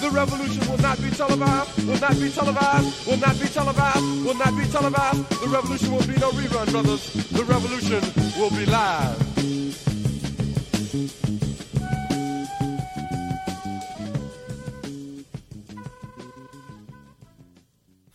The revolution will not be televised, will not be televised, will not be televised, will not be televised. The revolution will be no rerun, brothers. The revolution will be live.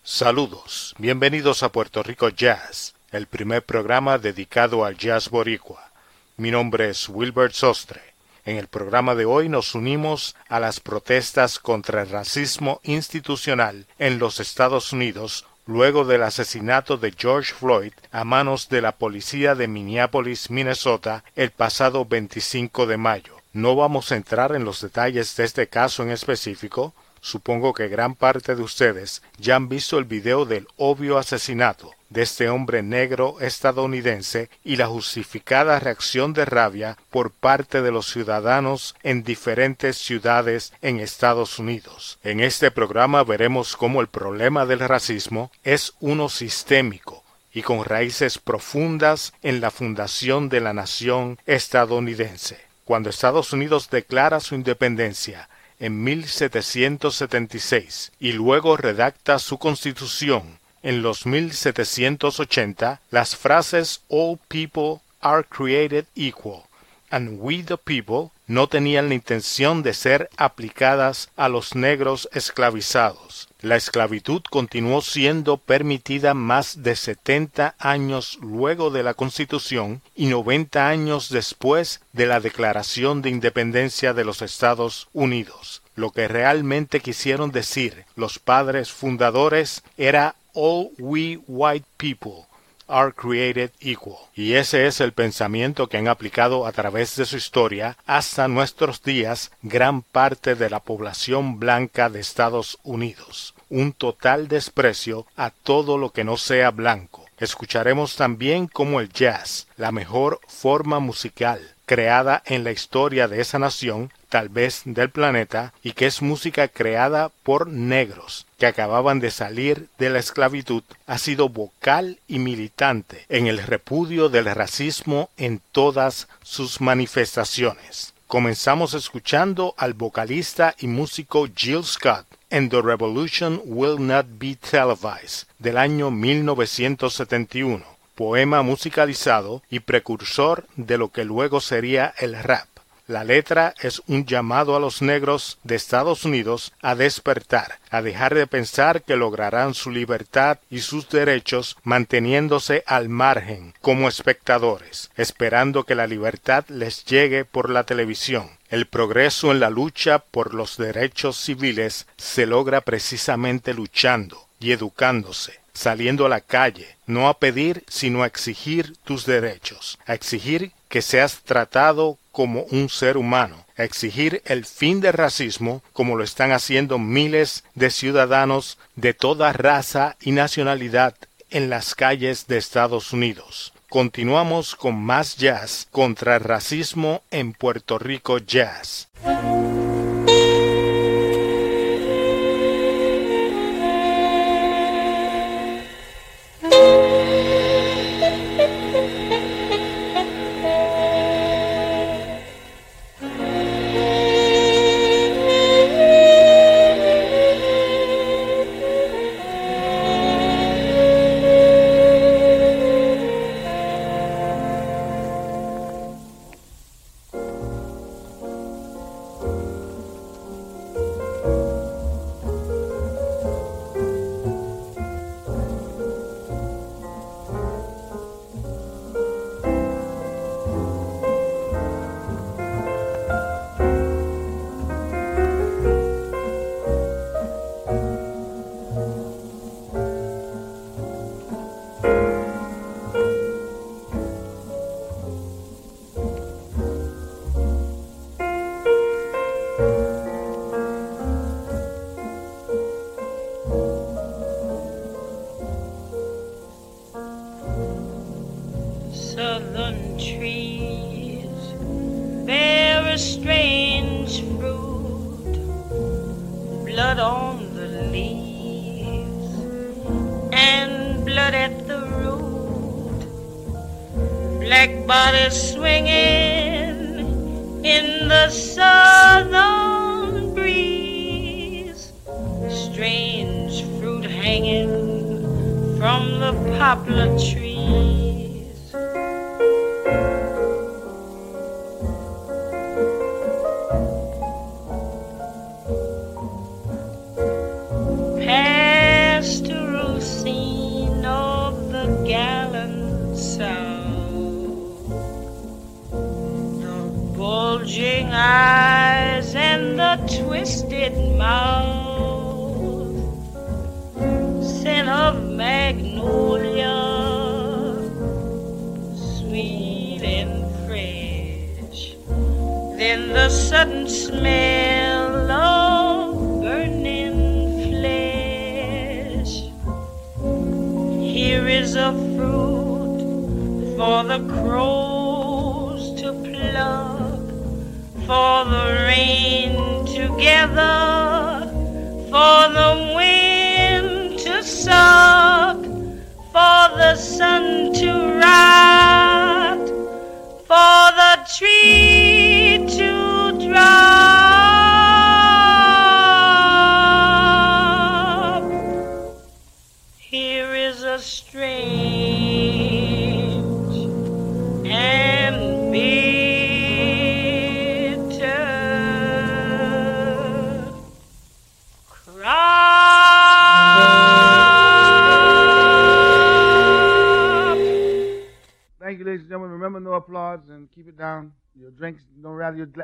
Saludos, bienvenidos a Puerto Rico Jazz, el primer programa dedicado al jazz boricua. Mi nombre es Wilbert Sostre. En el programa de hoy nos unimos a las protestas contra el racismo institucional en los Estados Unidos luego del asesinato de George Floyd a manos de la policía de Minneapolis, Minnesota, el pasado 25 de mayo. No vamos a entrar en los detalles de este caso en específico, Supongo que gran parte de ustedes ya han visto el video del obvio asesinato de este hombre negro estadounidense y la justificada reacción de rabia por parte de los ciudadanos en diferentes ciudades en Estados Unidos. En este programa veremos cómo el problema del racismo es uno sistémico y con raíces profundas en la fundación de la nación estadounidense. Cuando Estados Unidos declara su independencia en 1776 y luego redacta su constitución en los 1780, las frases All people are created equal and we the people no tenían la intención de ser aplicadas a los negros esclavizados. La esclavitud continuó siendo permitida más de setenta años luego de la Constitución y noventa años después de la Declaración de Independencia de los Estados Unidos. Lo que realmente quisieron decir los padres fundadores era All we white people are created equal. Y ese es el pensamiento que han aplicado a través de su historia hasta nuestros días gran parte de la población blanca de Estados Unidos. Un total desprecio a todo lo que no sea blanco. Escucharemos también cómo el jazz, la mejor forma musical creada en la historia de esa nación, tal vez del planeta, y que es música creada por negros que acababan de salir de la esclavitud, ha sido vocal y militante en el repudio del racismo en todas sus manifestaciones. Comenzamos escuchando al vocalista y músico Jill Scott en The Revolution Will Not Be Televised del año 1971, poema musicalizado y precursor de lo que luego sería el rap. La letra es un llamado a los negros de Estados Unidos a despertar, a dejar de pensar que lograrán su libertad y sus derechos manteniéndose al margen como espectadores, esperando que la libertad les llegue por la televisión. El progreso en la lucha por los derechos civiles se logra precisamente luchando y educándose, saliendo a la calle, no a pedir, sino a exigir tus derechos, a exigir que seas tratado como un ser humano, a exigir el fin del racismo como lo están haciendo miles de ciudadanos de toda raza y nacionalidad en las calles de Estados Unidos. Continuamos con más jazz contra el racismo en Puerto Rico Jazz.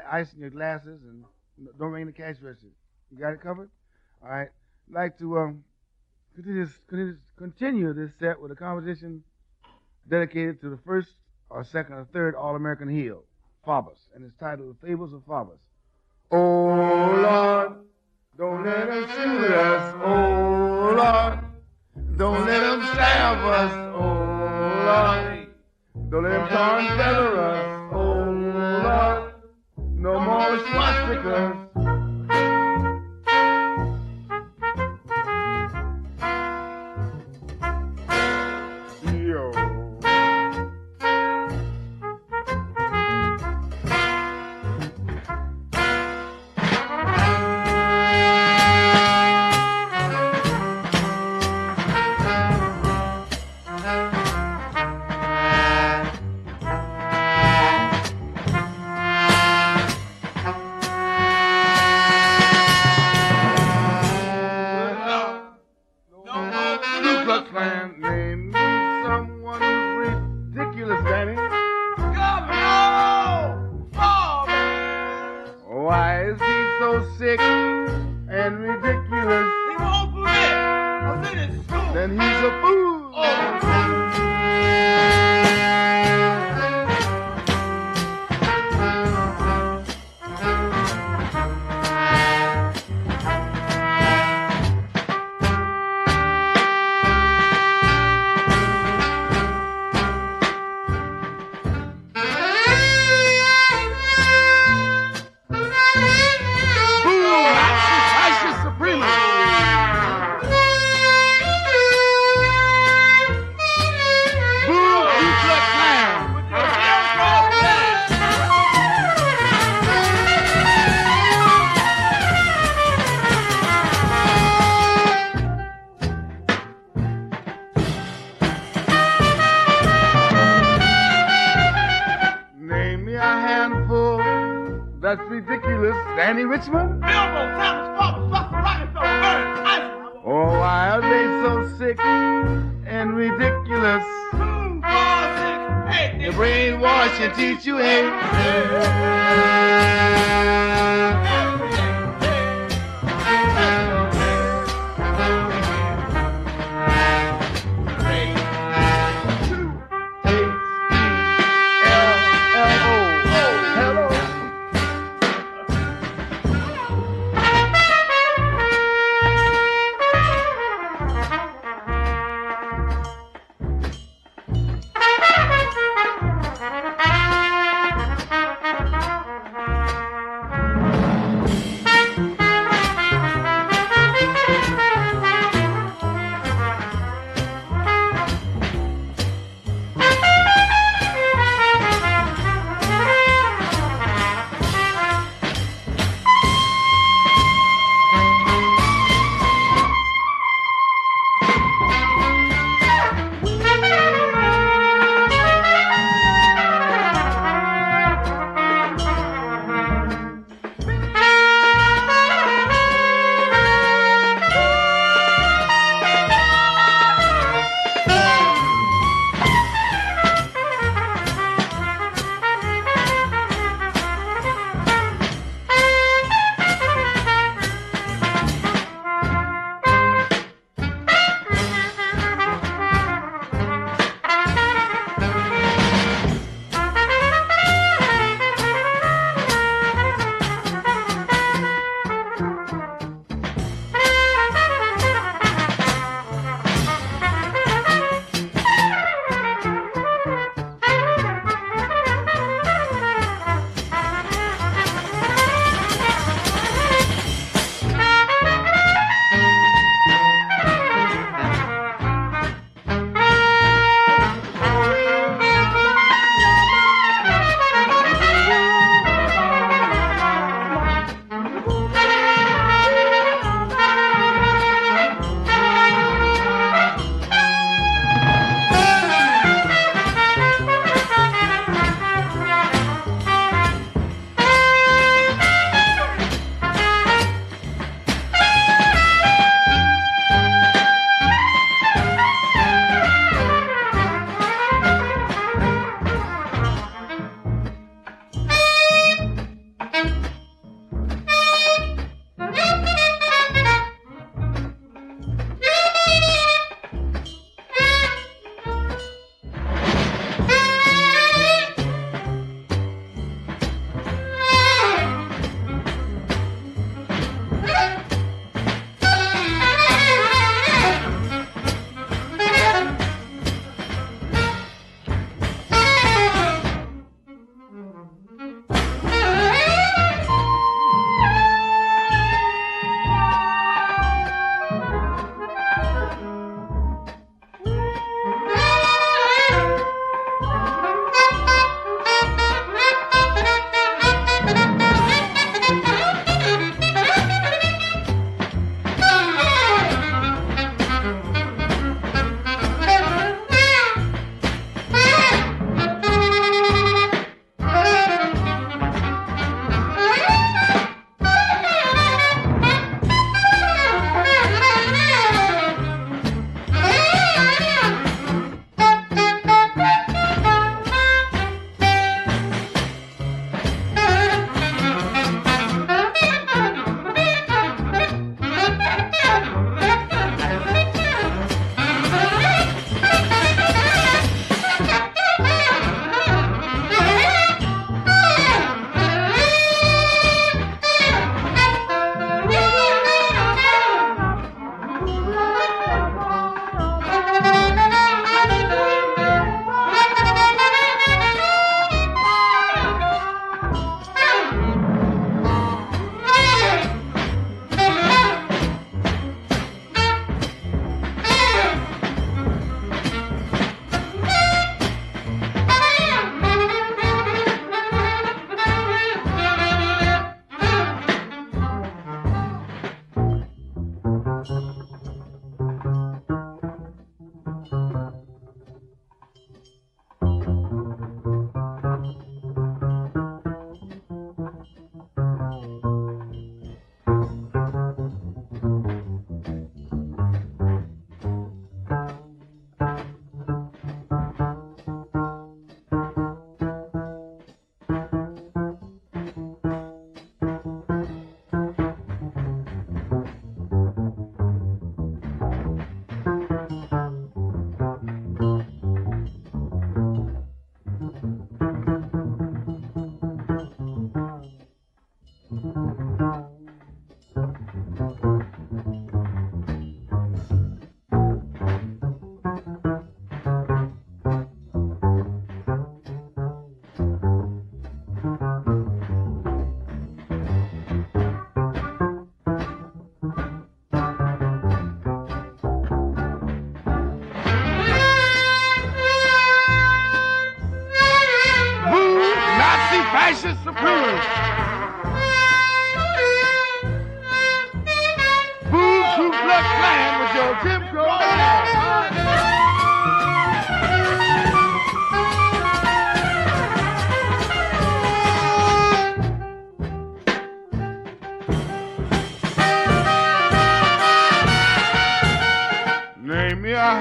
Ice in your glasses and don't ring the cash register. You got it covered? All right. I'd like to um, continue, continue, continue this set with a composition dedicated to the first or second or third All-American heel, Faubus, and it's titled The Fables of Faubus. Oh, Lord, don't let them shoot us. Oh, Lord, don't let them stab us. Oh, Lord. Don't empower Confederate. Oh, Lord. No more swastikas.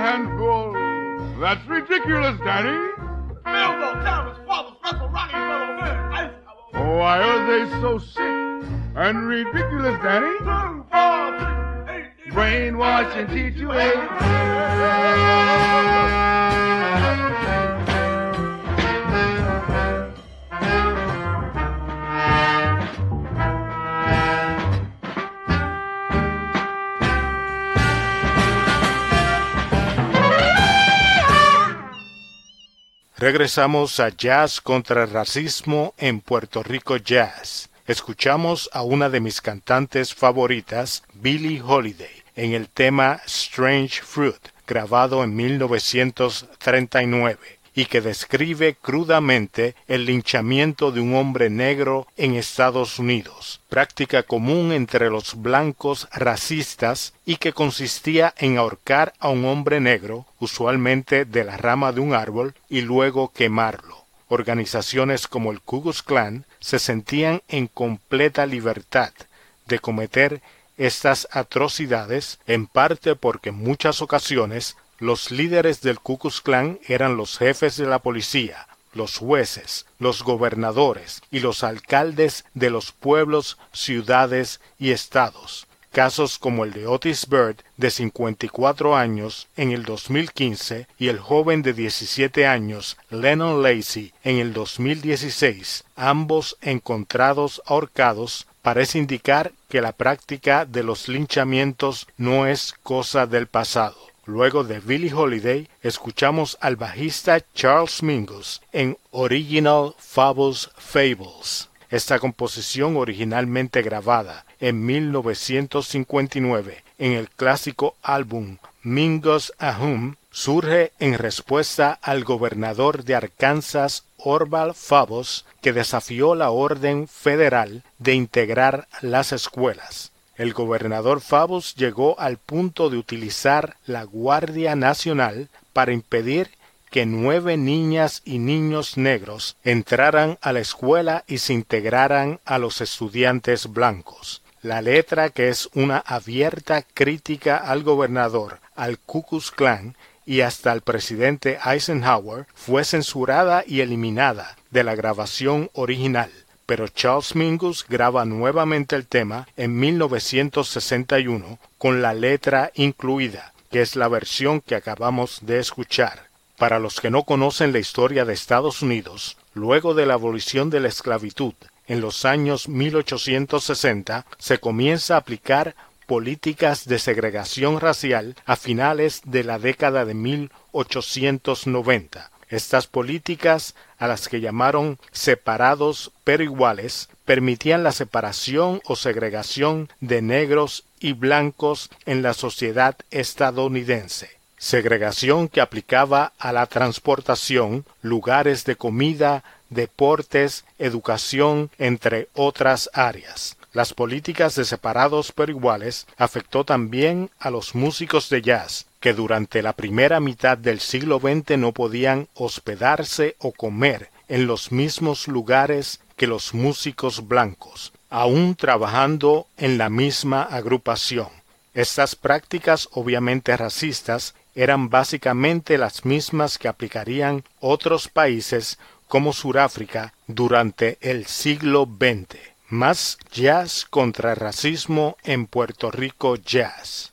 Handful. That's ridiculous, Danny. Bilbo, Thomas, Father, Russell, Ronnie, Fellow, Man, Ice, Why oh, are they so sick and ridiculous, Danny? Two, four, three, eight, eight, Brainwash and teach you hate. Regresamos a Jazz contra el Racismo en Puerto Rico Jazz. Escuchamos a una de mis cantantes favoritas, Billie Holiday, en el tema Strange Fruit, grabado en 1939 y que describe crudamente el linchamiento de un hombre negro en Estados Unidos, práctica común entre los blancos racistas y que consistía en ahorcar a un hombre negro, usualmente de la rama de un árbol, y luego quemarlo. Organizaciones como el Ku Klux Klan se sentían en completa libertad de cometer estas atrocidades, en parte porque en muchas ocasiones los líderes del Ku Klux eran los jefes de la policía, los jueces, los gobernadores y los alcaldes de los pueblos, ciudades y estados. Casos como el de Otis Bird, de 54 años, en el 2015, y el joven de 17 años, Lennon Lacey, en el 2016, ambos encontrados ahorcados, parece indicar que la práctica de los linchamientos no es cosa del pasado. Luego de Billie Holiday, escuchamos al bajista Charles Mingus en Original Fables Fables. Esta composición originalmente grabada en 1959 en el clásico álbum Mingus Ahum surge en respuesta al gobernador de Arkansas Orval Favos que desafió la orden federal de integrar las escuelas. El gobernador Favos llegó al punto de utilizar la Guardia Nacional para impedir que nueve niñas y niños negros entraran a la escuela y se integraran a los estudiantes blancos. La letra, que es una abierta crítica al gobernador, al Ku Klux Klan y hasta al presidente Eisenhower, fue censurada y eliminada de la grabación original pero Charles Mingus graba nuevamente el tema en 1961 con la letra incluida, que es la versión que acabamos de escuchar. Para los que no conocen la historia de Estados Unidos, luego de la abolición de la esclavitud en los años 1860, se comienza a aplicar políticas de segregación racial a finales de la década de 1890. Estas políticas, a las que llamaron separados pero iguales, permitían la separación o segregación de negros y blancos en la sociedad estadounidense. Segregación que aplicaba a la transportación, lugares de comida, deportes, educación, entre otras áreas. Las políticas de separados pero iguales afectó también a los músicos de jazz, que durante la primera mitad del siglo XX no podían hospedarse o comer en los mismos lugares que los músicos blancos, aun trabajando en la misma agrupación. Estas prácticas obviamente racistas eran básicamente las mismas que aplicarían otros países como Sudáfrica durante el siglo XX. Más jazz contra racismo en Puerto Rico Jazz.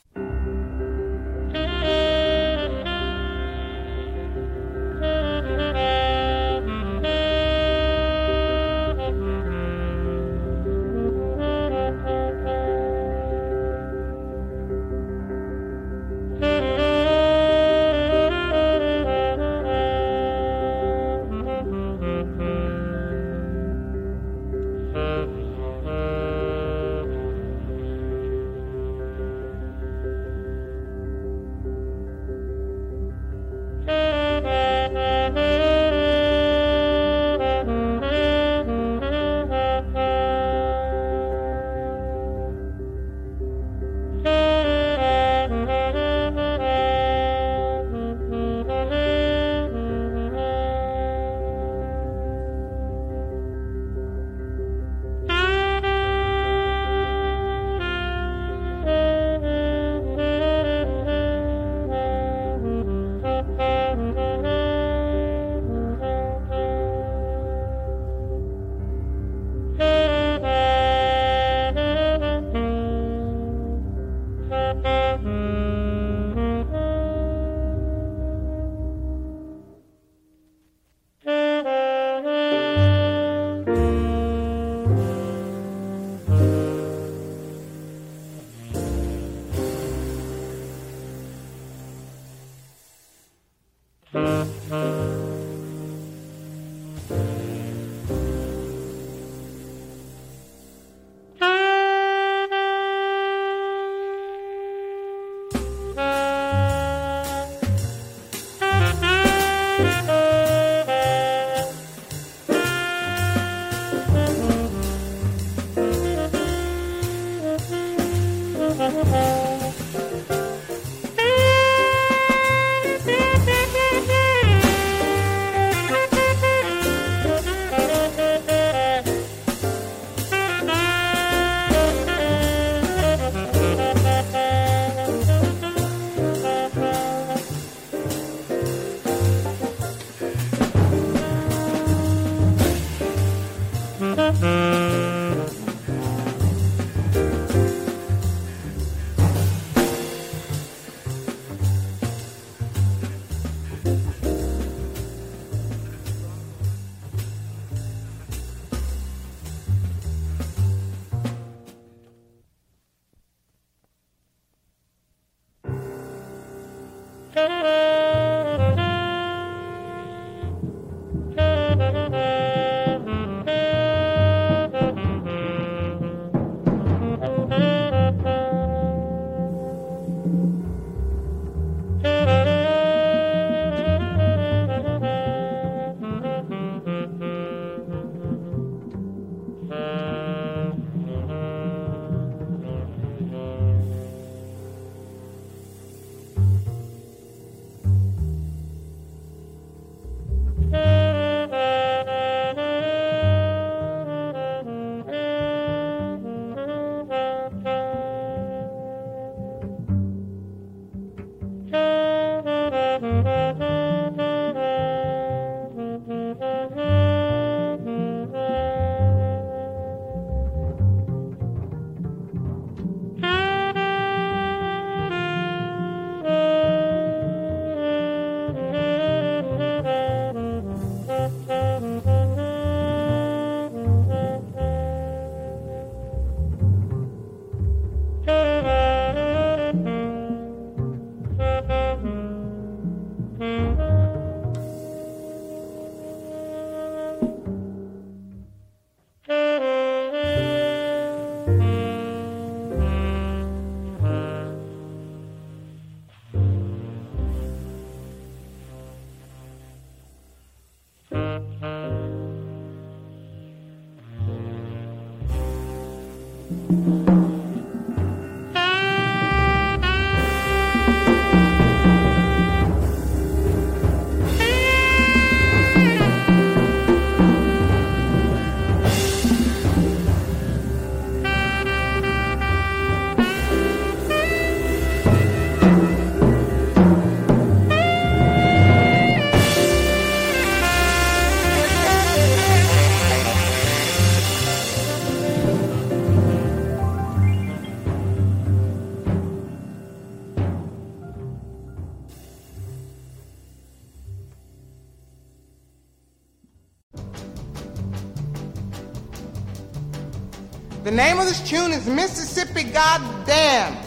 Name of this tune is Mississippi Goddamn.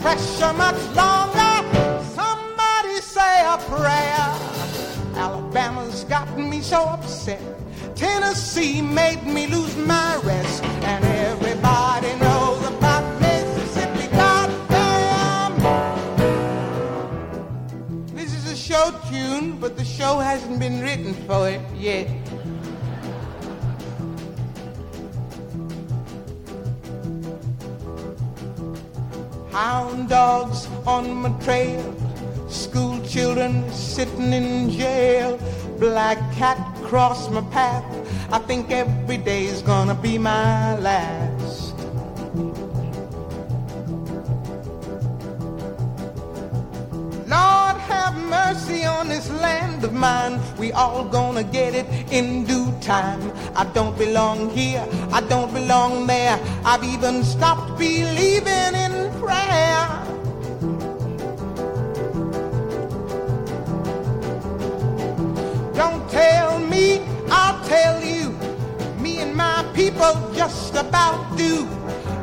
Pressure much longer. Somebody say a prayer. Alabama's got me so upset. Tennessee made me lose my rest. And everybody knows about Mississippi. Goddamn! This is a show tune, but the show hasn't been written for it yet. Hound dogs on my trail, school children sitting in jail, black cat cross my path. I think every day's gonna be my last. Lord have mercy on this land of mine. We all gonna get it in due time. I don't belong here, I don't belong there. I've even stopped believing in prayer. Don't tell me, I'll tell you. Me and my people just about do.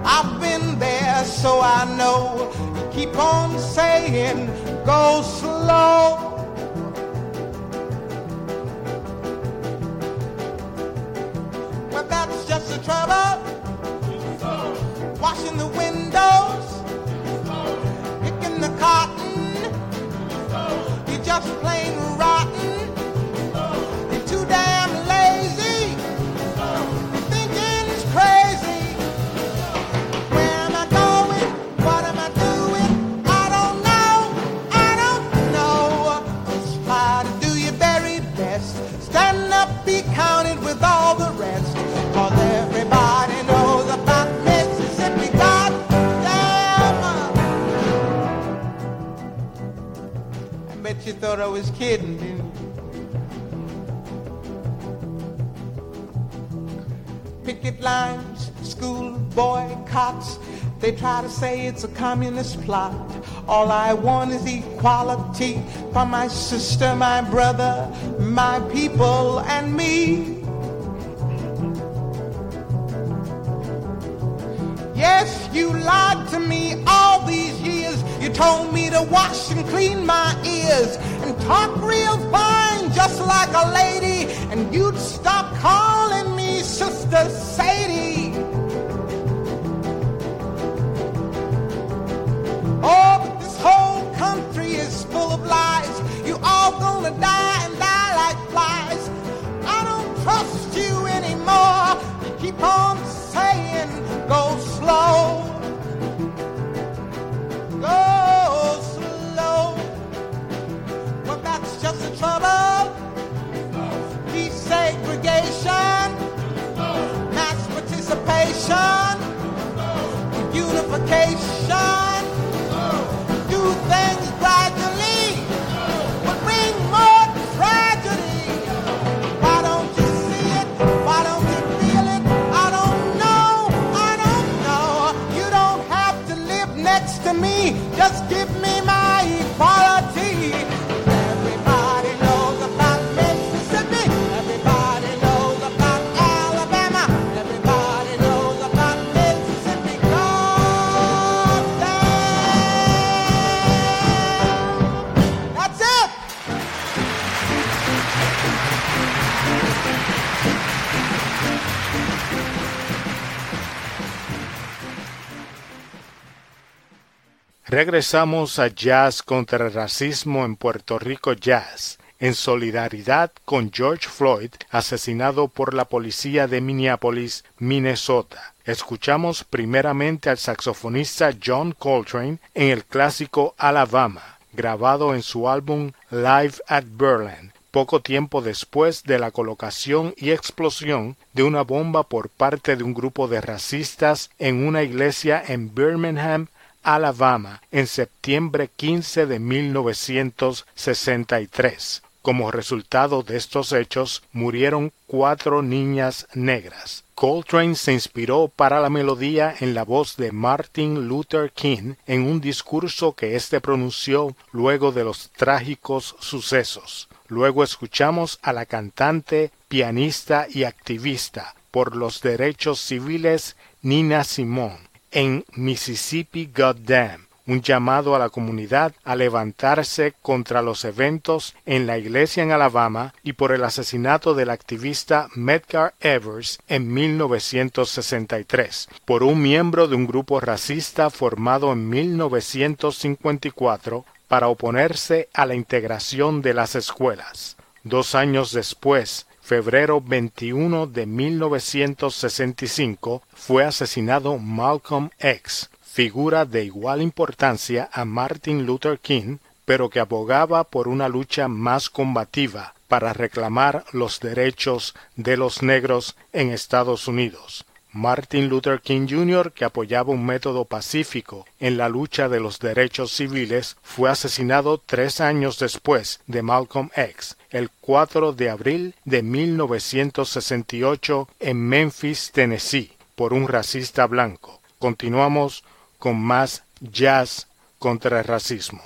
I've been there, so I know. Keep on saying, go slow. But that's just the trouble. Washing the windows, cotton. You're just plain rotten. Thought I was kidding, didn't picket lines, school boycotts. They try to say it's a communist plot. All I want is equality for my sister, my brother, my people, and me. Yes, you lied to me all these years. You told me to wash and clean my ears talk real fine, just like a lady. And you'd stop calling me Sister Sadie. Oh, but this whole country is full of lies. You all gonna die and die like flies. I don't trust participation, unification. Do things Regresamos a Jazz contra el Racismo en Puerto Rico Jazz, en solidaridad con George Floyd, asesinado por la policía de Minneapolis, Minnesota. Escuchamos primeramente al saxofonista John Coltrane en el clásico Alabama, grabado en su álbum Live at Berlin, poco tiempo después de la colocación y explosión de una bomba por parte de un grupo de racistas en una iglesia en Birmingham, Alabama, en septiembre 15 de 1963. Como resultado de estos hechos, murieron cuatro niñas negras. Coltrane se inspiró para la melodía en la voz de Martin Luther King en un discurso que éste pronunció luego de los trágicos sucesos. Luego escuchamos a la cantante, pianista y activista por los derechos civiles Nina Simone en Mississippi Goddamn, un llamado a la comunidad a levantarse contra los eventos en la iglesia en Alabama y por el asesinato del activista Medgar Evers en 1963 por un miembro de un grupo racista formado en 1954 para oponerse a la integración de las escuelas. Dos años después, febrero 21 de 1965, fue asesinado Malcolm X, figura de igual importancia a Martin Luther King, pero que abogaba por una lucha más combativa para reclamar los derechos de los negros en Estados Unidos. Martin Luther King Jr., que apoyaba un método pacífico en la lucha de los derechos civiles, fue asesinado tres años después de Malcolm X, el 4 de abril de 1968 en Memphis, Tennessee, por un racista blanco. Continuamos con más jazz contra el racismo.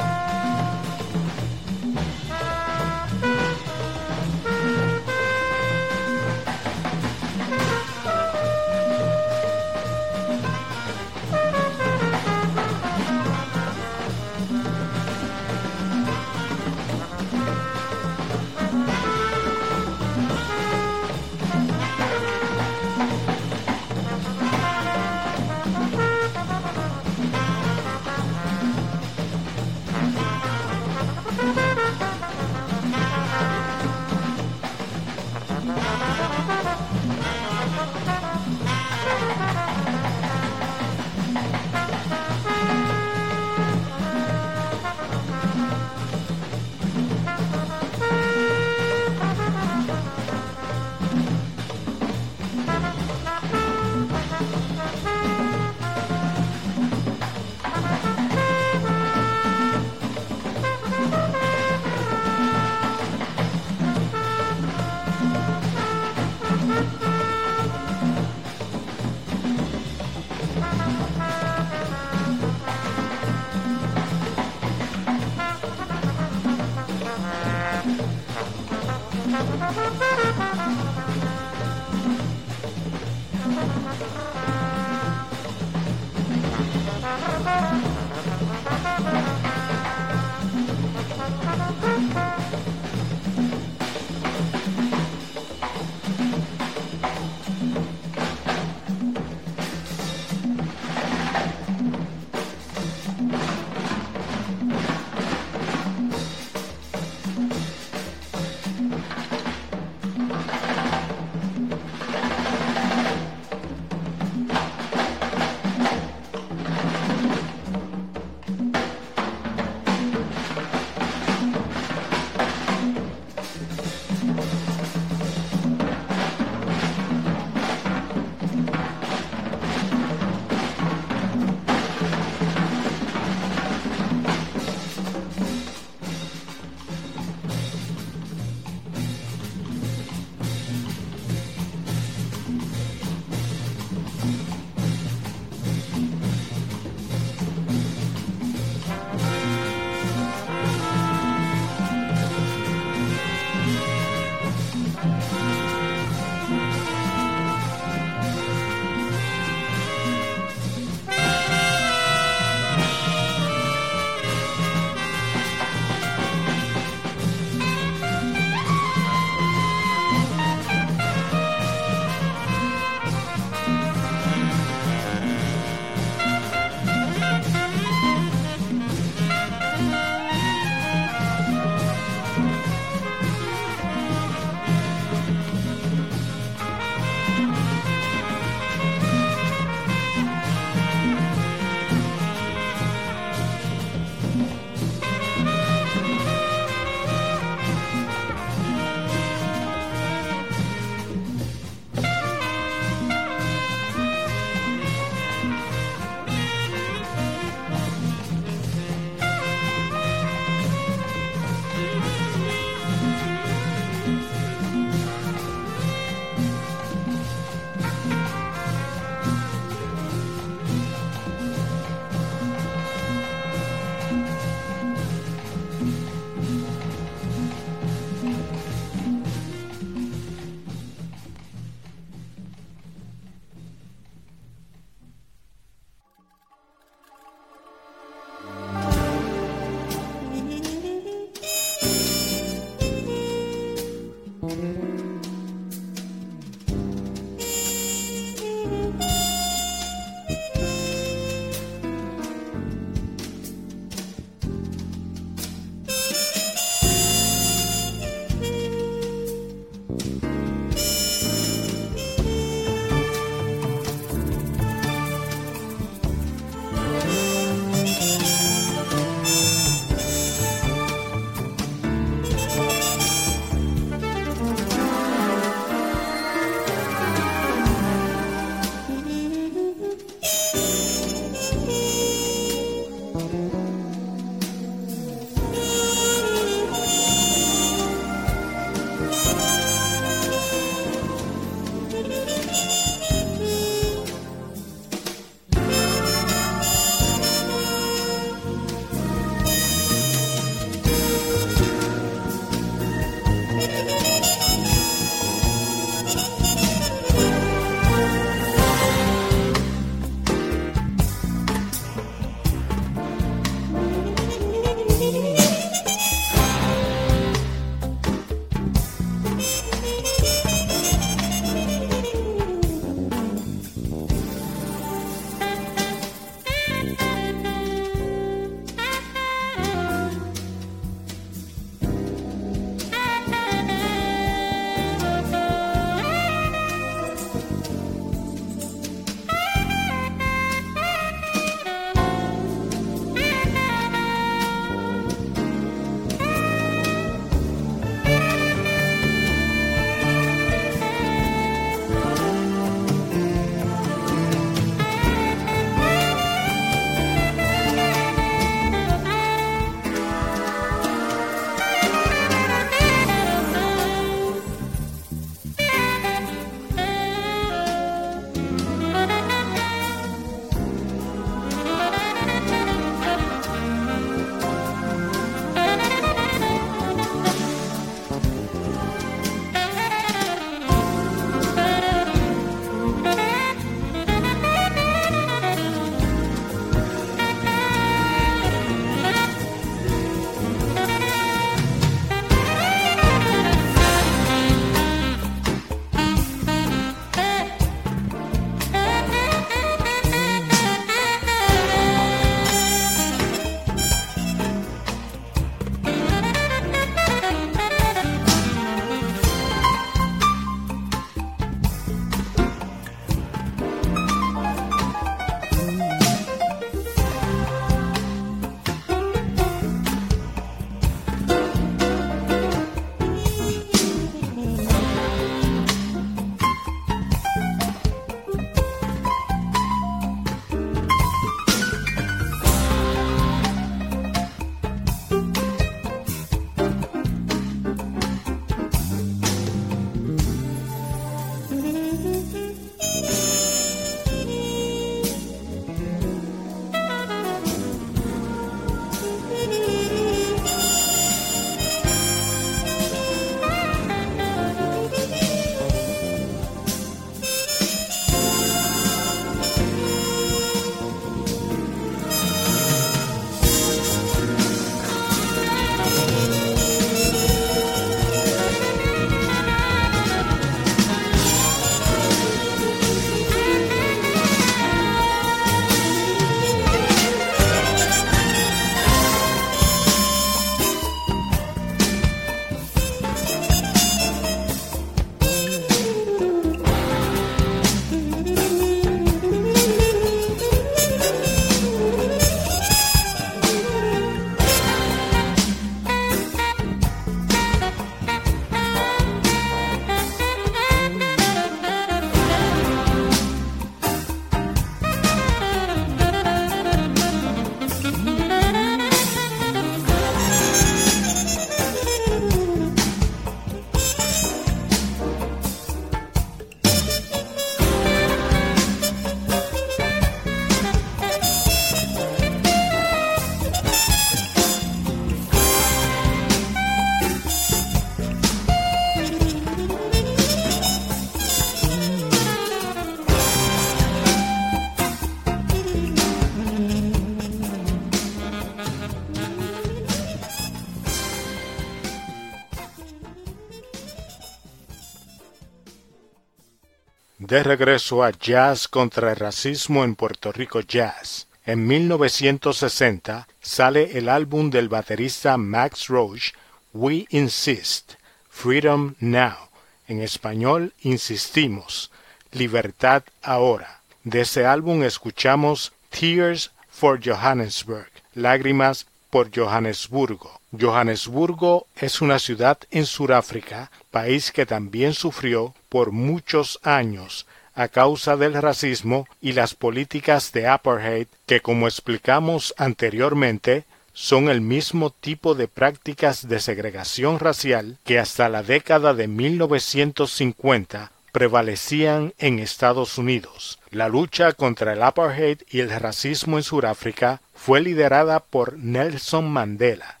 De regreso a Jazz contra el Racismo en Puerto Rico Jazz. En 1960 sale el álbum del baterista Max Roach, We Insist, Freedom Now. En español, Insistimos, Libertad Ahora. De ese álbum escuchamos Tears for Johannesburg, Lágrimas por Johannesburgo. Johannesburgo es una ciudad en Sudáfrica, país que también sufrió por muchos años a causa del racismo y las políticas de apartheid que, como explicamos anteriormente, son el mismo tipo de prácticas de segregación racial que hasta la década de 1950 prevalecían en Estados Unidos. La lucha contra el apartheid y el racismo en Sudáfrica fue liderada por Nelson Mandela,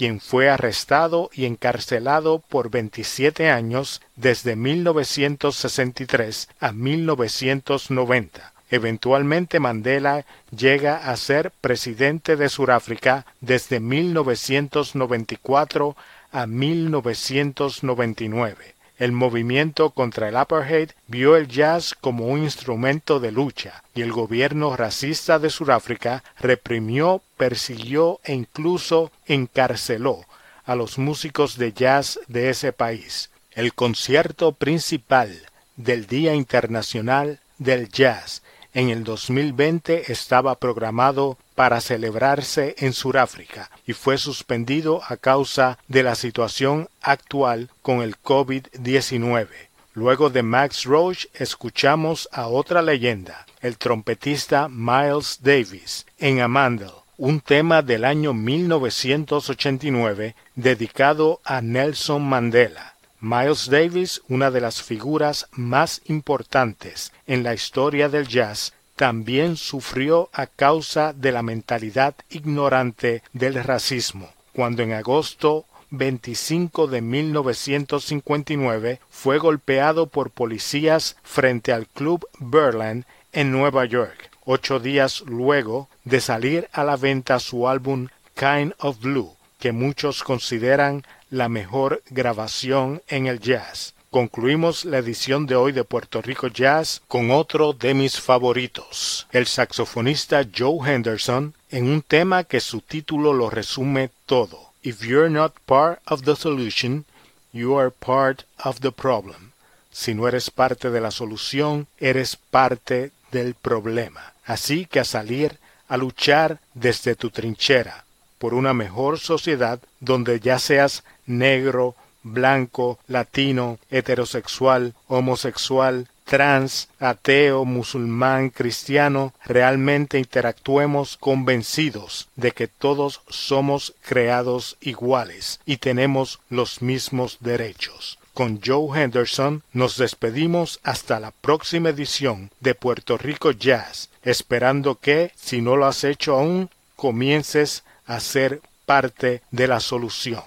quien fue arrestado y encarcelado por 27 años desde 1963 a 1990. Eventualmente Mandela llega a ser presidente de Sudáfrica desde 1994 a 1999. El movimiento contra el apartheid vio el jazz como un instrumento de lucha y el gobierno racista de Sudáfrica reprimió, persiguió e incluso encarceló a los músicos de jazz de ese país. El concierto principal del Día Internacional del Jazz en el 2020 estaba programado para celebrarse en Sudáfrica y fue suspendido a causa de la situación actual con el COVID-19. Luego de Max Roach escuchamos a otra leyenda, el trompetista Miles Davis, en Amandel, un tema del año 1989 dedicado a Nelson Mandela. Miles Davis, una de las figuras más importantes en la historia del jazz, también sufrió a causa de la mentalidad ignorante del racismo, cuando en agosto 25 de 1959 fue golpeado por policías frente al Club Berlin en Nueva York, ocho días luego de salir a la venta su álbum Kind of Blue, que muchos consideran la mejor grabación en el jazz. Concluimos la edición de hoy de Puerto Rico Jazz con otro de mis favoritos, el saxofonista Joe Henderson, en un tema que su título lo resume todo. If you're not part of the solution, you are part of the problem. Si no eres parte de la solución, eres parte del problema. Así que a salir a luchar desde tu trinchera por una mejor sociedad donde ya seas negro, blanco, latino, heterosexual, homosexual, trans, ateo, musulmán, cristiano, realmente interactuemos convencidos de que todos somos creados iguales y tenemos los mismos derechos. Con Joe Henderson nos despedimos hasta la próxima edición de Puerto Rico Jazz, esperando que, si no lo has hecho aún, comiences a ser parte de la solución.